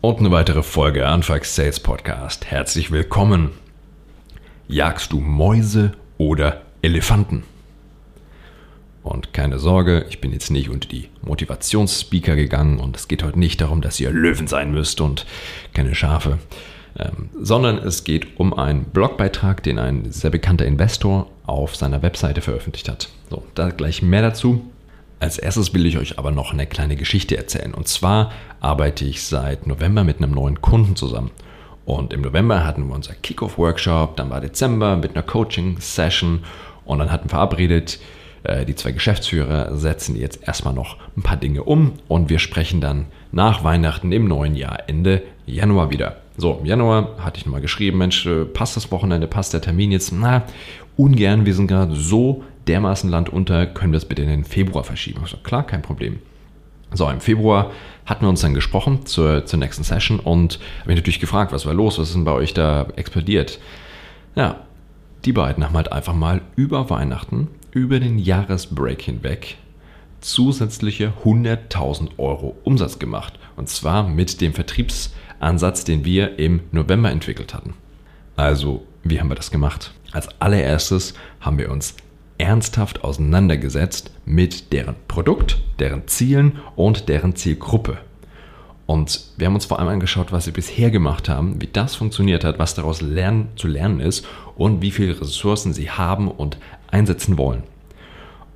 Und eine weitere Folge Anfax Sales Podcast. Herzlich willkommen. Jagst du Mäuse oder Elefanten? Und keine Sorge, ich bin jetzt nicht unter die Motivationsspeaker gegangen und es geht heute nicht darum, dass ihr Löwen sein müsst und keine Schafe, ähm, sondern es geht um einen Blogbeitrag, den ein sehr bekannter Investor auf seiner Webseite veröffentlicht hat. So, da gleich mehr dazu. Als erstes will ich euch aber noch eine kleine Geschichte erzählen. Und zwar arbeite ich seit November mit einem neuen Kunden zusammen. Und im November hatten wir unser Kickoff-Workshop, dann war Dezember mit einer Coaching-Session und dann hatten wir verabredet, äh, die zwei Geschäftsführer setzen jetzt erstmal noch ein paar Dinge um und wir sprechen dann nach Weihnachten im neuen Jahr, Ende Januar wieder. So, im Januar hatte ich nochmal geschrieben, Mensch, äh, passt das Wochenende, passt der Termin jetzt? Na, ungern, wir sind gerade so dermaßen Land unter, können wir es bitte in den Februar verschieben? Ich so, klar, kein Problem. So, im Februar hatten wir uns dann gesprochen zur, zur nächsten Session und habe mich natürlich gefragt, was war los, was ist denn bei euch da explodiert? Ja, die beiden haben halt einfach mal über Weihnachten, über den Jahresbreak hinweg zusätzliche 100.000 Euro Umsatz gemacht. Und zwar mit dem Vertriebsansatz, den wir im November entwickelt hatten. Also, wie haben wir das gemacht? Als allererstes haben wir uns ernsthaft auseinandergesetzt mit deren Produkt, deren Zielen und deren Zielgruppe. Und wir haben uns vor allem angeschaut, was sie bisher gemacht haben, wie das funktioniert hat, was daraus lernen, zu lernen ist und wie viele Ressourcen sie haben und einsetzen wollen.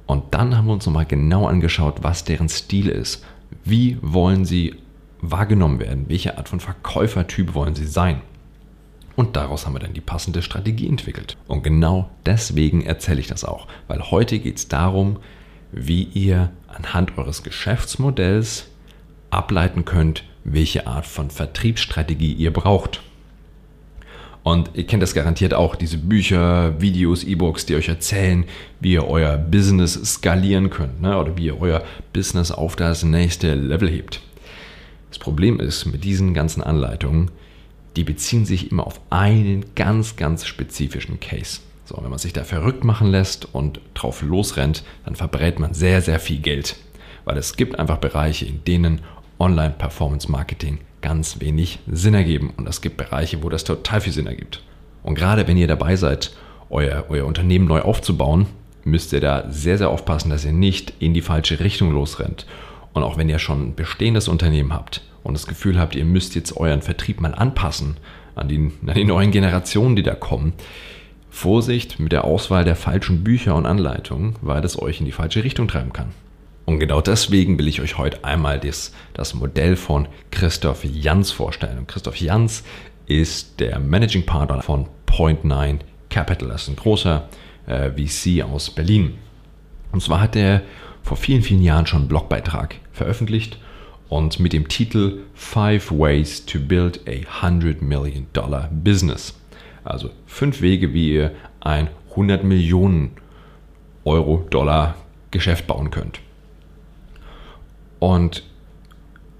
Und dann haben wir uns nochmal genau angeschaut, was deren Stil ist. Wie wollen sie wahrgenommen werden? Welche Art von Verkäufertyp wollen sie sein? Und daraus haben wir dann die passende Strategie entwickelt. Und genau deswegen erzähle ich das auch, weil heute geht es darum, wie ihr anhand eures Geschäftsmodells ableiten könnt, welche Art von Vertriebsstrategie ihr braucht. Und ihr kennt das garantiert auch, diese Bücher, Videos, E-Books, die euch erzählen, wie ihr euer Business skalieren könnt ne? oder wie ihr euer Business auf das nächste Level hebt. Das Problem ist mit diesen ganzen Anleitungen, die beziehen sich immer auf einen ganz, ganz spezifischen Case. So, wenn man sich da verrückt machen lässt und drauf losrennt, dann verbrät man sehr, sehr viel Geld. Weil es gibt einfach Bereiche, in denen Online-Performance-Marketing ganz wenig Sinn ergeben. Und es gibt Bereiche, wo das total viel Sinn ergibt. Und gerade wenn ihr dabei seid, euer, euer Unternehmen neu aufzubauen, müsst ihr da sehr, sehr aufpassen, dass ihr nicht in die falsche Richtung losrennt. Und auch wenn ihr schon ein bestehendes Unternehmen habt, und das Gefühl habt, ihr müsst jetzt euren Vertrieb mal anpassen an die, an die neuen Generationen, die da kommen, Vorsicht mit der Auswahl der falschen Bücher und Anleitungen, weil das euch in die falsche Richtung treiben kann. Und genau deswegen will ich euch heute einmal das, das Modell von Christoph Jans vorstellen. Und Christoph Jans ist der Managing Partner von Point9 Capital. Das ist ein großer äh, VC aus Berlin. Und zwar hat er vor vielen, vielen Jahren schon einen Blogbeitrag veröffentlicht und mit dem Titel Five Ways to Build a 100 Million Dollar Business. Also fünf Wege, wie ihr ein 100 Millionen Euro Dollar Geschäft bauen könnt. Und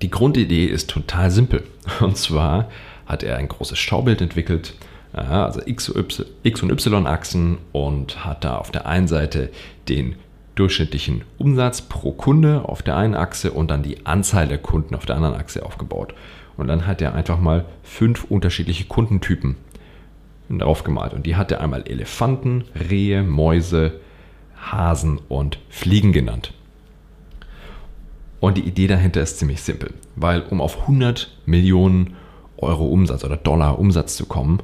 die Grundidee ist total simpel. Und zwar hat er ein großes Schaubild entwickelt, also X und Y-Achsen und hat da auf der einen Seite den durchschnittlichen Umsatz pro Kunde auf der einen Achse und dann die Anzahl der Kunden auf der anderen Achse aufgebaut. Und dann hat er einfach mal fünf unterschiedliche Kundentypen drauf gemalt. Und die hat er einmal Elefanten, Rehe, Mäuse, Hasen und Fliegen genannt. Und die Idee dahinter ist ziemlich simpel, weil um auf 100 Millionen Euro Umsatz oder Dollar Umsatz zu kommen,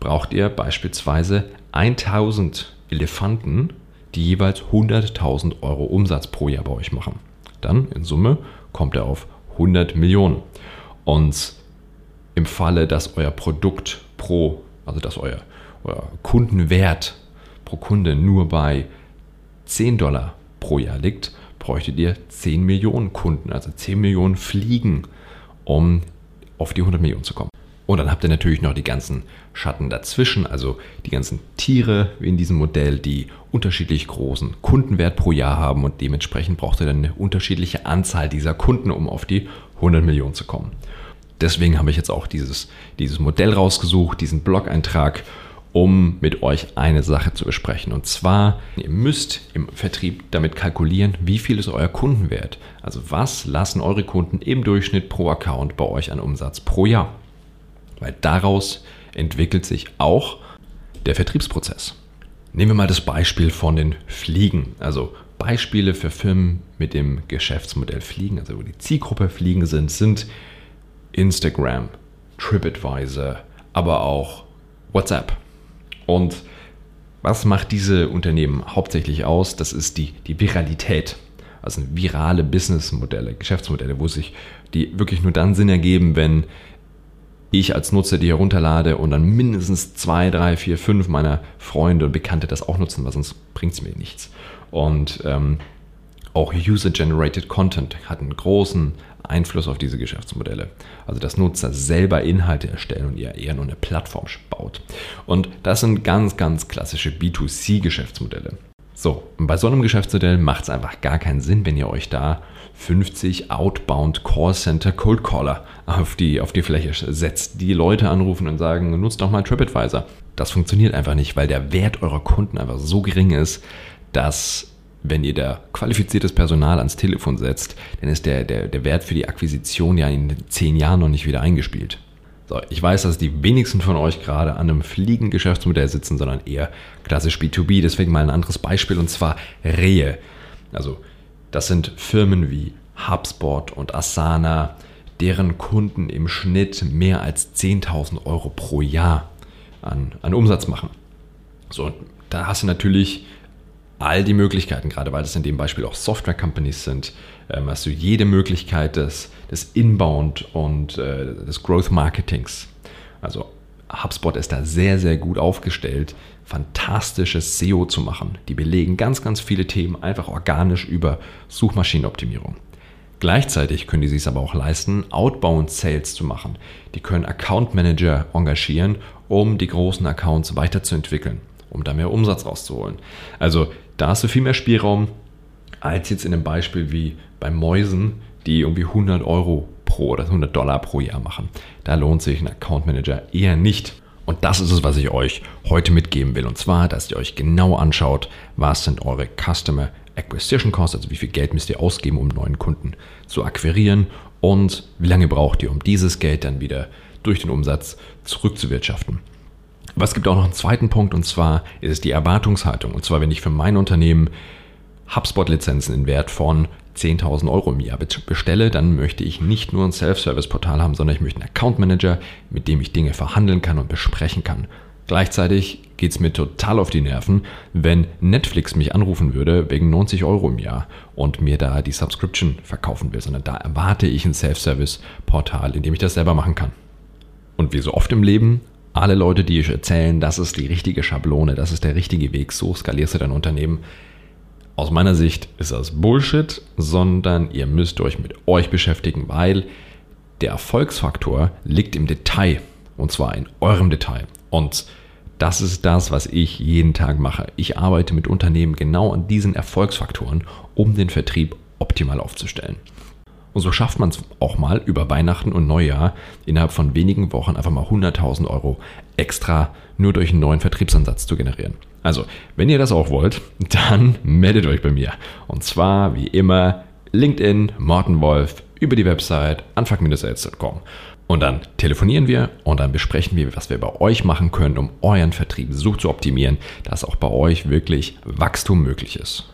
braucht ihr beispielsweise 1000 Elefanten die jeweils 100.000 Euro Umsatz pro Jahr bei euch machen. Dann in Summe kommt er auf 100 Millionen. Und im Falle, dass euer Produkt pro, also dass euer, euer Kundenwert pro Kunde nur bei 10 Dollar pro Jahr liegt, bräuchtet ihr 10 Millionen Kunden, also 10 Millionen Fliegen, um auf die 100 Millionen zu kommen. Und dann habt ihr natürlich noch die ganzen Schatten dazwischen, also die ganzen Tiere in diesem Modell, die unterschiedlich großen Kundenwert pro Jahr haben und dementsprechend braucht ihr dann eine unterschiedliche Anzahl dieser Kunden, um auf die 100 Millionen zu kommen. Deswegen habe ich jetzt auch dieses, dieses Modell rausgesucht, diesen Blog-Eintrag um mit euch eine Sache zu besprechen. Und zwar, ihr müsst im Vertrieb damit kalkulieren, wie viel ist euer Kundenwert. Also was lassen eure Kunden im Durchschnitt pro Account bei euch an Umsatz pro Jahr. Weil daraus entwickelt sich auch der Vertriebsprozess. Nehmen wir mal das Beispiel von den Fliegen. Also Beispiele für Firmen mit dem Geschäftsmodell Fliegen, also wo die Zielgruppe Fliegen sind, sind Instagram, TripAdvisor, aber auch WhatsApp. Und was macht diese Unternehmen hauptsächlich aus? Das ist die, die Viralität. Also virale Businessmodelle, Geschäftsmodelle, wo sich die wirklich nur dann Sinn ergeben, wenn ich als Nutzer die herunterlade und dann mindestens zwei, drei, vier, fünf meiner Freunde und Bekannte das auch nutzen, weil sonst bringt es mir nichts. Und ähm, auch User-Generated Content hat einen großen Einfluss auf diese Geschäftsmodelle. Also dass Nutzer selber Inhalte erstellen und ihr eher nur eine Plattform baut. Und das sind ganz, ganz klassische B2C-Geschäftsmodelle. So, bei so einem Geschäftsmodell macht es einfach gar keinen Sinn, wenn ihr euch da 50 Outbound Call Center Cold Caller auf die, auf die Fläche setzt, die Leute anrufen und sagen, nutzt doch mal TripAdvisor. Das funktioniert einfach nicht, weil der Wert eurer Kunden einfach so gering ist, dass wenn ihr da qualifiziertes Personal ans Telefon setzt, dann ist der, der, der Wert für die Akquisition ja in zehn Jahren noch nicht wieder eingespielt. So, ich weiß, dass die wenigsten von euch gerade an einem fliegenden Geschäftsmodell sitzen, sondern eher klassisch B2B. Deswegen mal ein anderes Beispiel und zwar Rehe. Also, das sind Firmen wie HubSpot und Asana, deren Kunden im Schnitt mehr als 10.000 Euro pro Jahr an, an Umsatz machen. So, da hast du natürlich all die Möglichkeiten, gerade weil es in dem Beispiel auch Software-Companies sind, ähm, hast du jede Möglichkeit des, des Inbound und äh, des Growth-Marketings. Also HubSpot ist da sehr, sehr gut aufgestellt, fantastisches SEO zu machen. Die belegen ganz, ganz viele Themen einfach organisch über Suchmaschinenoptimierung. Gleichzeitig können die sich aber auch leisten, Outbound Sales zu machen. Die können Account Manager engagieren, um die großen Accounts weiterzuentwickeln, um da mehr Umsatz rauszuholen. Also da hast du viel mehr Spielraum als jetzt in einem Beispiel wie bei Mäusen, die irgendwie 100 Euro pro oder 100 Dollar pro Jahr machen. Da lohnt sich ein Account Manager eher nicht. Und das ist es, was ich euch heute mitgeben will. Und zwar, dass ihr euch genau anschaut, was sind eure Customer Acquisition Costs, also wie viel Geld müsst ihr ausgeben, um neuen Kunden zu akquirieren und wie lange braucht ihr, um dieses Geld dann wieder durch den Umsatz zurückzuwirtschaften. Aber es gibt auch noch einen zweiten Punkt und zwar ist es die Erwartungshaltung. Und zwar, wenn ich für mein Unternehmen HubSpot-Lizenzen in Wert von 10.000 Euro im Jahr bestelle, dann möchte ich nicht nur ein Self-Service-Portal haben, sondern ich möchte einen Account Manager, mit dem ich Dinge verhandeln kann und besprechen kann. Gleichzeitig geht es mir total auf die Nerven, wenn Netflix mich anrufen würde wegen 90 Euro im Jahr und mir da die Subscription verkaufen will, sondern da erwarte ich ein Self-Service-Portal, in dem ich das selber machen kann. Und wie so oft im Leben alle Leute, die euch erzählen, das ist die richtige Schablone, das ist der richtige Weg, so skalierst du dein Unternehmen. Aus meiner Sicht ist das Bullshit, sondern ihr müsst euch mit euch beschäftigen, weil der Erfolgsfaktor liegt im Detail und zwar in eurem Detail. Und das ist das, was ich jeden Tag mache. Ich arbeite mit Unternehmen genau an diesen Erfolgsfaktoren, um den Vertrieb optimal aufzustellen. Und so schafft man es auch mal über Weihnachten und Neujahr innerhalb von wenigen Wochen einfach mal 100.000 Euro extra nur durch einen neuen Vertriebsansatz zu generieren. Also, wenn ihr das auch wollt, dann meldet euch bei mir. Und zwar wie immer LinkedIn, Morten Wolf, über die Website anfang-sales.com. Und dann telefonieren wir und dann besprechen wir, was wir bei euch machen können, um euren Vertrieb so zu optimieren, dass auch bei euch wirklich Wachstum möglich ist.